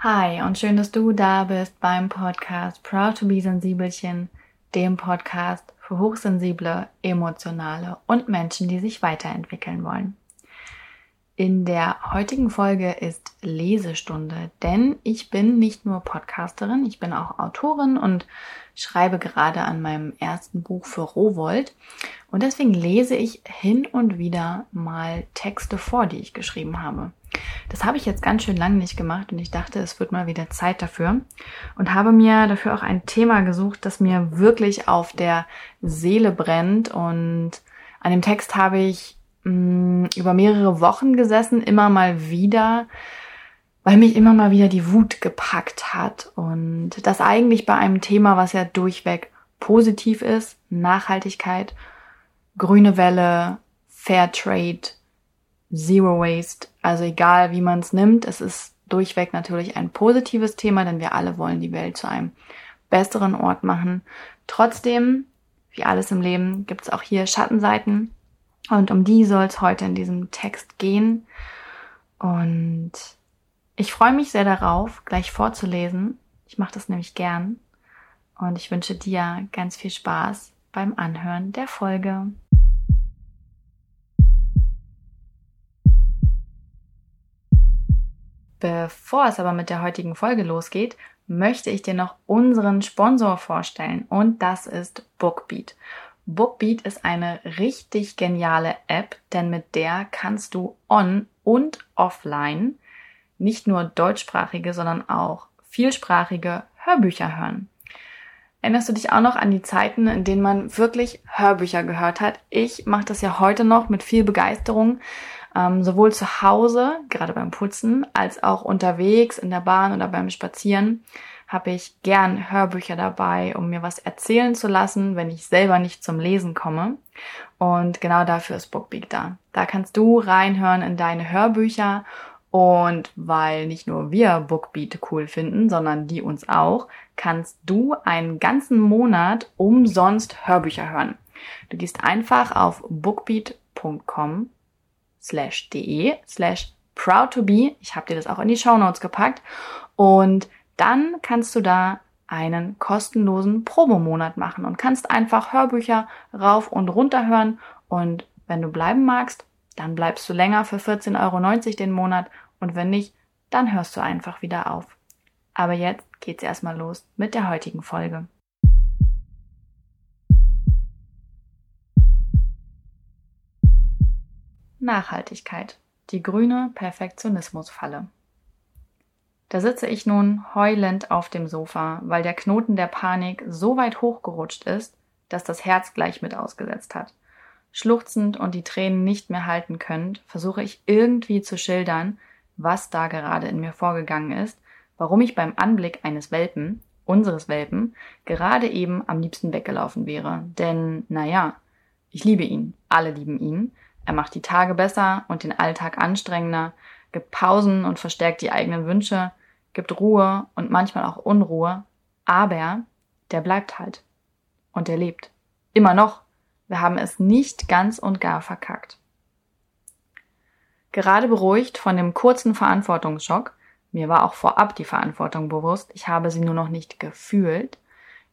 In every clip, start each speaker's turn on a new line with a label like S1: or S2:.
S1: Hi und schön, dass du da bist beim Podcast Proud to be Sensibelchen, dem Podcast für hochsensible, emotionale und Menschen, die sich weiterentwickeln wollen. In der heutigen Folge ist Lesestunde, denn ich bin nicht nur Podcasterin, ich bin auch Autorin und schreibe gerade an meinem ersten Buch für Rowold und deswegen lese ich hin und wieder mal Texte vor, die ich geschrieben habe. Das habe ich jetzt ganz schön lange nicht gemacht und ich dachte, es wird mal wieder Zeit dafür. Und habe mir dafür auch ein Thema gesucht, das mir wirklich auf der Seele brennt. Und an dem Text habe ich mh, mm, über mehrere Wochen gesessen, immer mal wieder, weil mich immer mal wieder die Wut gepackt hat. Und das eigentlich bei einem Thema, was ja durchweg positiv ist, Nachhaltigkeit, grüne Welle, Fair Trade, Zero Waste, also egal wie man es nimmt, es ist durchweg natürlich ein positives Thema, denn wir alle wollen die Welt zu einem besseren Ort machen. Trotzdem, wie alles im Leben, gibt es auch hier Schattenseiten und um die soll es heute in diesem Text gehen. Und ich freue mich sehr darauf, gleich vorzulesen. Ich mache das nämlich gern. Und ich wünsche dir ganz viel Spaß beim Anhören der Folge. Bevor es aber mit der heutigen Folge losgeht, möchte ich dir noch unseren Sponsor vorstellen und das ist Bookbeat. Bookbeat ist eine richtig geniale App, denn mit der kannst du on und offline nicht nur deutschsprachige, sondern auch vielsprachige Hörbücher hören. Erinnerst du dich auch noch an die Zeiten, in denen man wirklich Hörbücher gehört hat? Ich mache das ja heute noch mit viel Begeisterung, ähm, sowohl zu Hause, gerade beim Putzen, als auch unterwegs in der Bahn oder beim Spazieren habe ich gern Hörbücher dabei, um mir was erzählen zu lassen, wenn ich selber nicht zum Lesen komme. Und genau dafür ist Bookbeat da. Da kannst du reinhören in deine Hörbücher und weil nicht nur wir Bookbeat cool finden, sondern die uns auch, kannst du einen ganzen Monat umsonst Hörbücher hören. Du gehst einfach auf bookbeat.com slash de slash proud. Ich habe dir das auch in die Show Notes gepackt. Und dann kannst du da einen kostenlosen Probemonat machen und kannst einfach Hörbücher rauf und runter hören. Und wenn du bleiben magst, dann bleibst du länger für 14,90 Euro den Monat und wenn nicht, dann hörst du einfach wieder auf. Aber jetzt geht's erstmal los mit der heutigen Folge. Nachhaltigkeit. Die grüne Perfektionismusfalle. Da sitze ich nun heulend auf dem Sofa, weil der Knoten der Panik so weit hochgerutscht ist, dass das Herz gleich mit ausgesetzt hat. Schluchzend und die Tränen nicht mehr halten könnt, versuche ich irgendwie zu schildern, was da gerade in mir vorgegangen ist, warum ich beim Anblick eines Welpen, unseres Welpen, gerade eben am liebsten weggelaufen wäre. Denn, naja, ich liebe ihn, alle lieben ihn, er macht die Tage besser und den Alltag anstrengender, gibt Pausen und verstärkt die eigenen Wünsche, gibt Ruhe und manchmal auch Unruhe, aber der bleibt halt. Und er lebt. Immer noch. Wir haben es nicht ganz und gar verkackt. Gerade beruhigt von dem kurzen Verantwortungsschock, mir war auch vorab die Verantwortung bewusst, ich habe sie nur noch nicht gefühlt,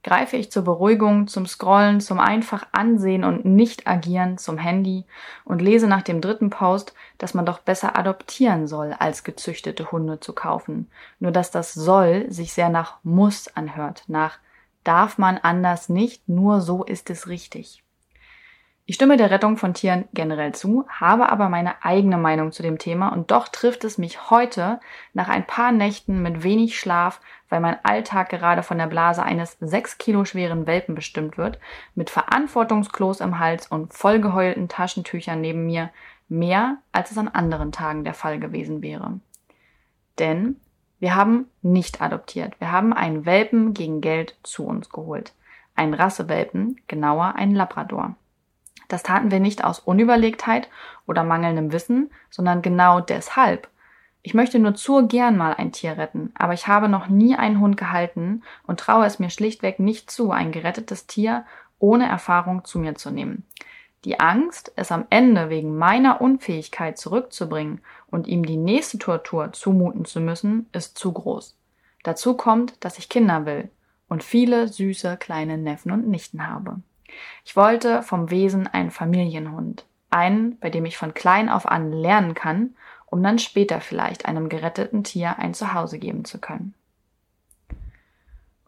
S1: greife ich zur Beruhigung, zum Scrollen, zum einfach Ansehen und nicht agieren zum Handy und lese nach dem dritten Post, dass man doch besser adoptieren soll, als gezüchtete Hunde zu kaufen. Nur dass das soll sich sehr nach muss anhört, nach darf man anders nicht, nur so ist es richtig. Ich stimme der Rettung von Tieren generell zu, habe aber meine eigene Meinung zu dem Thema und doch trifft es mich heute nach ein paar Nächten mit wenig Schlaf, weil mein Alltag gerade von der Blase eines sechs Kilo schweren Welpen bestimmt wird, mit Verantwortungsklos im Hals und vollgeheulten Taschentüchern neben mir, mehr als es an anderen Tagen der Fall gewesen wäre. Denn wir haben nicht adoptiert. Wir haben einen Welpen gegen Geld zu uns geholt. Einen Rassewelpen, genauer einen Labrador. Das taten wir nicht aus Unüberlegtheit oder mangelndem Wissen, sondern genau deshalb. Ich möchte nur zu gern mal ein Tier retten, aber ich habe noch nie einen Hund gehalten und traue es mir schlichtweg nicht zu, ein gerettetes Tier ohne Erfahrung zu mir zu nehmen. Die Angst, es am Ende wegen meiner Unfähigkeit zurückzubringen und ihm die nächste Tortur zumuten zu müssen, ist zu groß. Dazu kommt, dass ich Kinder will und viele süße kleine Neffen und Nichten habe. Ich wollte vom Wesen einen Familienhund, einen, bei dem ich von klein auf an lernen kann, um dann später vielleicht einem geretteten Tier ein Zuhause geben zu können.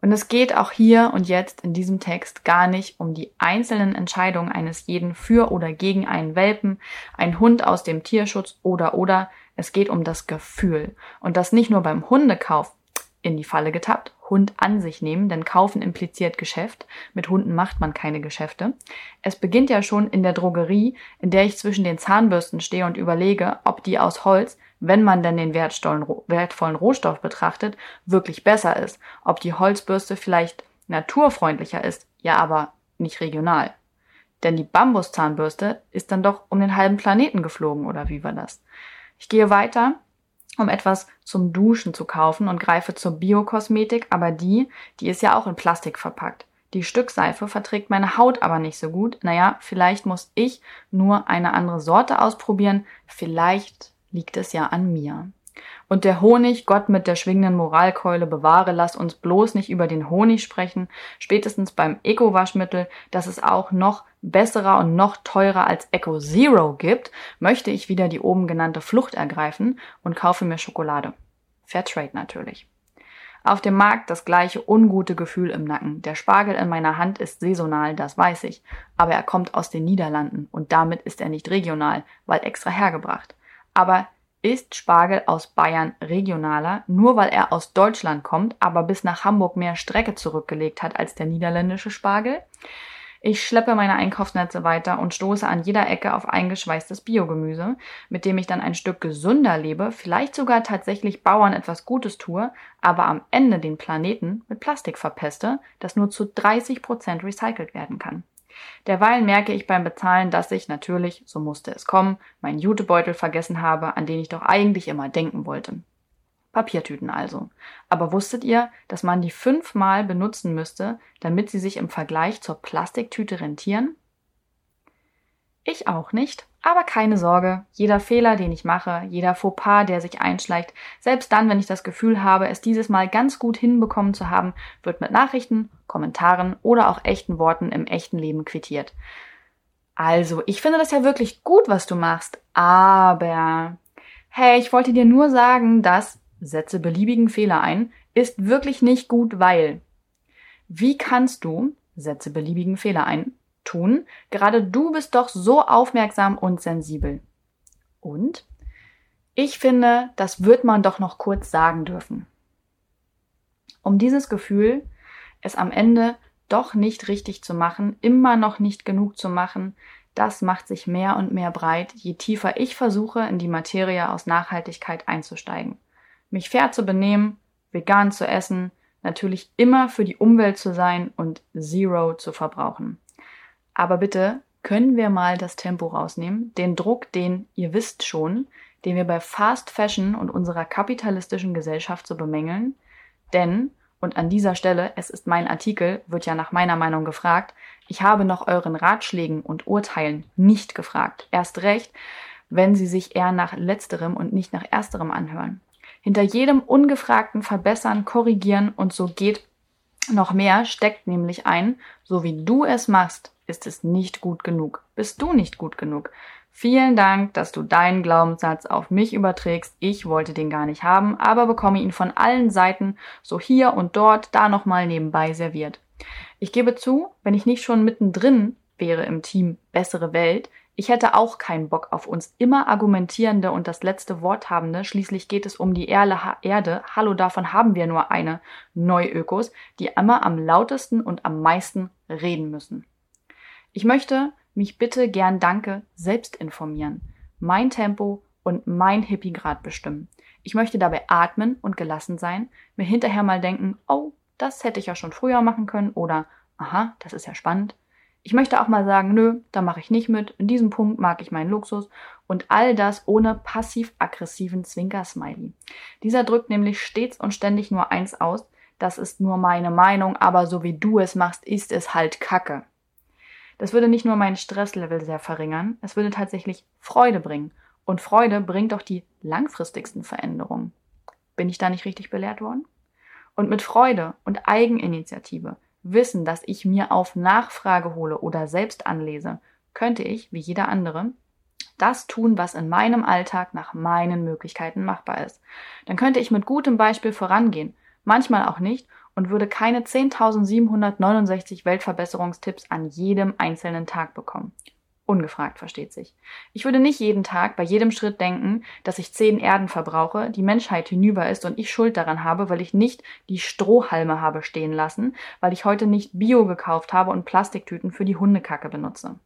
S1: Und es geht auch hier und jetzt in diesem Text gar nicht um die einzelnen Entscheidungen eines jeden für oder gegen einen Welpen, einen Hund aus dem Tierschutz oder oder. Es geht um das Gefühl. Und das nicht nur beim Hundekauf in die Falle getappt, Hund an sich nehmen, denn kaufen impliziert Geschäft. Mit Hunden macht man keine Geschäfte. Es beginnt ja schon in der Drogerie, in der ich zwischen den Zahnbürsten stehe und überlege, ob die aus Holz wenn man denn den wertvollen Rohstoff betrachtet, wirklich besser ist. Ob die Holzbürste vielleicht naturfreundlicher ist, ja aber nicht regional. Denn die Bambuszahnbürste ist dann doch um den halben Planeten geflogen, oder wie war das? Ich gehe weiter, um etwas zum Duschen zu kaufen und greife zur Biokosmetik, aber die, die ist ja auch in Plastik verpackt. Die Stückseife verträgt meine Haut aber nicht so gut. Naja, vielleicht muss ich nur eine andere Sorte ausprobieren. Vielleicht liegt es ja an mir. Und der Honig, Gott mit der schwingenden Moralkeule bewahre, lass uns bloß nicht über den Honig sprechen, spätestens beim Eco-Waschmittel, das es auch noch besserer und noch teurer als Eco Zero gibt, möchte ich wieder die oben genannte Flucht ergreifen und kaufe mir Schokolade. Fairtrade natürlich. Auf dem Markt das gleiche ungute Gefühl im Nacken. Der Spargel in meiner Hand ist saisonal, das weiß ich, aber er kommt aus den Niederlanden und damit ist er nicht regional, weil extra hergebracht. Aber ist Spargel aus Bayern regionaler, nur weil er aus Deutschland kommt, aber bis nach Hamburg mehr Strecke zurückgelegt hat als der niederländische Spargel? Ich schleppe meine Einkaufsnetze weiter und stoße an jeder Ecke auf eingeschweißtes Biogemüse, mit dem ich dann ein Stück gesünder lebe, vielleicht sogar tatsächlich Bauern etwas Gutes tue, aber am Ende den Planeten mit Plastik verpeste, das nur zu 30 Prozent recycelt werden kann. Derweil merke ich beim Bezahlen, dass ich natürlich, so musste es kommen, meinen Jutebeutel vergessen habe, an den ich doch eigentlich immer denken wollte. Papiertüten also. Aber wusstet ihr, dass man die fünfmal benutzen müsste, damit sie sich im Vergleich zur Plastiktüte rentieren? Ich auch nicht. Aber keine Sorge, jeder Fehler, den ich mache, jeder Fauxpas, der sich einschleicht, selbst dann, wenn ich das Gefühl habe, es dieses Mal ganz gut hinbekommen zu haben, wird mit Nachrichten, Kommentaren oder auch echten Worten im echten Leben quittiert. Also, ich finde das ja wirklich gut, was du machst, aber hey, ich wollte dir nur sagen, dass setze beliebigen Fehler ein, ist wirklich nicht gut, weil wie kannst du setze beliebigen Fehler ein tun. Gerade du bist doch so aufmerksam und sensibel. Und ich finde, das wird man doch noch kurz sagen dürfen. Um dieses Gefühl, es am Ende doch nicht richtig zu machen, immer noch nicht genug zu machen, das macht sich mehr und mehr breit, je tiefer ich versuche, in die Materie aus Nachhaltigkeit einzusteigen. Mich fair zu benehmen, vegan zu essen, natürlich immer für die Umwelt zu sein und Zero zu verbrauchen. Aber bitte können wir mal das Tempo rausnehmen, den Druck, den ihr wisst schon, den wir bei Fast Fashion und unserer kapitalistischen Gesellschaft so bemängeln. Denn, und an dieser Stelle, es ist mein Artikel, wird ja nach meiner Meinung gefragt, ich habe nach euren Ratschlägen und Urteilen nicht gefragt. Erst recht, wenn sie sich eher nach letzterem und nicht nach ersterem anhören. Hinter jedem ungefragten Verbessern, Korrigieren und so geht noch mehr steckt nämlich ein, so wie du es machst, ist es nicht gut genug. Bist du nicht gut genug? Vielen Dank, dass du deinen Glaubenssatz auf mich überträgst. Ich wollte den gar nicht haben, aber bekomme ihn von allen Seiten, so hier und dort, da nochmal nebenbei serviert. Ich gebe zu, wenn ich nicht schon mittendrin wäre im Team Bessere Welt, ich hätte auch keinen Bock auf uns immer argumentierende und das letzte Wort habende. Schließlich geht es um die Erde. Hallo, davon haben wir nur eine. Neuökos, die immer am lautesten und am meisten reden müssen. Ich möchte mich bitte gern Danke selbst informieren, mein Tempo und mein Hippie-Grad bestimmen. Ich möchte dabei atmen und gelassen sein, mir hinterher mal denken, oh, das hätte ich ja schon früher machen können oder aha, das ist ja spannend. Ich möchte auch mal sagen, nö, da mache ich nicht mit, in diesem Punkt mag ich meinen Luxus und all das ohne passiv-aggressiven Zwinker-Smiley. Dieser drückt nämlich stets und ständig nur eins aus, das ist nur meine Meinung, aber so wie du es machst, ist es halt Kacke. Das würde nicht nur mein Stresslevel sehr verringern, es würde tatsächlich Freude bringen. Und Freude bringt doch die langfristigsten Veränderungen. Bin ich da nicht richtig belehrt worden? Und mit Freude und Eigeninitiative, Wissen, dass ich mir auf Nachfrage hole oder selbst anlese, könnte ich, wie jeder andere, das tun, was in meinem Alltag nach meinen Möglichkeiten machbar ist. Dann könnte ich mit gutem Beispiel vorangehen, manchmal auch nicht, und würde keine 10.769 Weltverbesserungstipps an jedem einzelnen Tag bekommen. Ungefragt versteht sich. Ich würde nicht jeden Tag bei jedem Schritt denken, dass ich zehn Erden verbrauche, die Menschheit hinüber ist und ich Schuld daran habe, weil ich nicht die Strohhalme habe stehen lassen, weil ich heute nicht Bio gekauft habe und Plastiktüten für die Hundekacke benutze.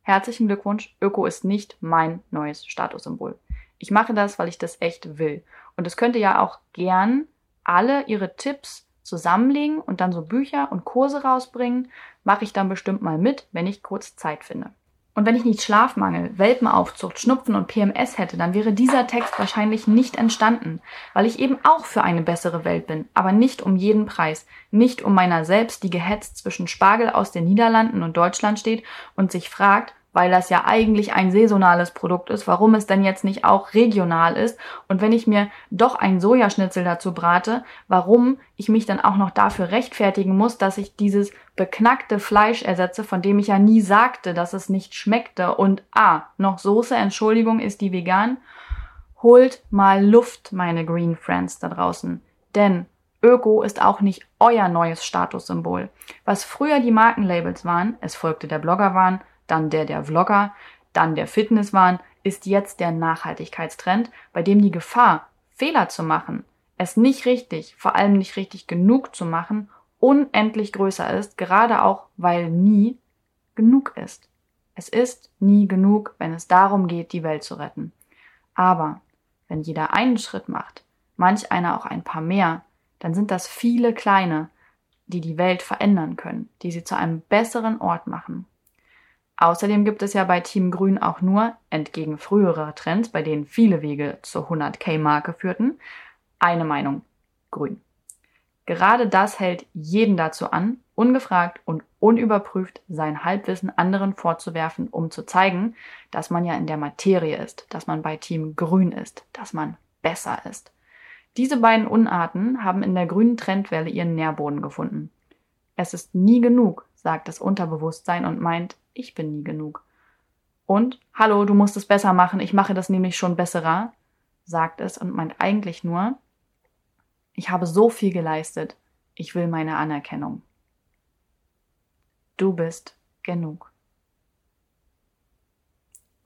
S1: Herzlichen Glückwunsch, Öko ist nicht mein neues Statussymbol. Ich mache das, weil ich das echt will. Und es könnte ja auch gern alle ihre Tipps zusammenlegen und dann so Bücher und Kurse rausbringen, mache ich dann bestimmt mal mit, wenn ich kurz Zeit finde. Und wenn ich nicht Schlafmangel, Welpenaufzucht, Schnupfen und PMS hätte, dann wäre dieser Text wahrscheinlich nicht entstanden, weil ich eben auch für eine bessere Welt bin, aber nicht um jeden Preis, nicht um meiner selbst, die gehetzt zwischen Spargel aus den Niederlanden und Deutschland steht und sich fragt, weil das ja eigentlich ein saisonales Produkt ist, warum es denn jetzt nicht auch regional ist und wenn ich mir doch ein Sojaschnitzel dazu brate, warum ich mich dann auch noch dafür rechtfertigen muss, dass ich dieses beknackte Fleisch ersetze, von dem ich ja nie sagte, dass es nicht schmeckte und ah, noch Soße, Entschuldigung, ist die vegan? Holt mal Luft, meine Green Friends da draußen, denn Öko ist auch nicht euer neues Statussymbol. Was früher die Markenlabels waren, es folgte der Bloggerwahn, dann der der Vlogger, dann der Fitnesswahn, ist jetzt der Nachhaltigkeitstrend, bei dem die Gefahr, Fehler zu machen, es nicht richtig, vor allem nicht richtig genug zu machen, unendlich größer ist, gerade auch weil nie genug ist. Es ist nie genug, wenn es darum geht, die Welt zu retten. Aber wenn jeder einen Schritt macht, manch einer auch ein paar mehr, dann sind das viele kleine, die die Welt verändern können, die sie zu einem besseren Ort machen. Außerdem gibt es ja bei Team Grün auch nur, entgegen früherer Trends, bei denen viele Wege zur 100k-Marke führten, eine Meinung. Grün. Gerade das hält jeden dazu an, ungefragt und unüberprüft sein Halbwissen anderen vorzuwerfen, um zu zeigen, dass man ja in der Materie ist, dass man bei Team Grün ist, dass man besser ist. Diese beiden Unarten haben in der grünen Trendwelle ihren Nährboden gefunden. Es ist nie genug, sagt das Unterbewusstsein und meint, ich bin nie genug. Und, hallo, du musst es besser machen, ich mache das nämlich schon besserer, sagt es und meint eigentlich nur, ich habe so viel geleistet, ich will meine Anerkennung. Du bist genug.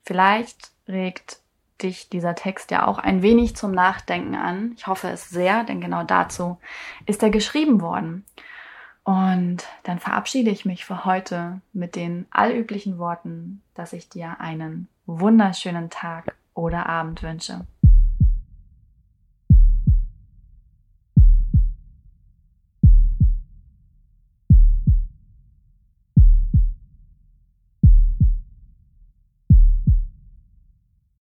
S1: Vielleicht regt dich dieser Text ja auch ein wenig zum Nachdenken an. Ich hoffe es sehr, denn genau dazu ist er geschrieben worden. Und dann verabschiede ich mich für heute mit den allüblichen Worten, dass ich dir einen wunderschönen Tag oder Abend wünsche.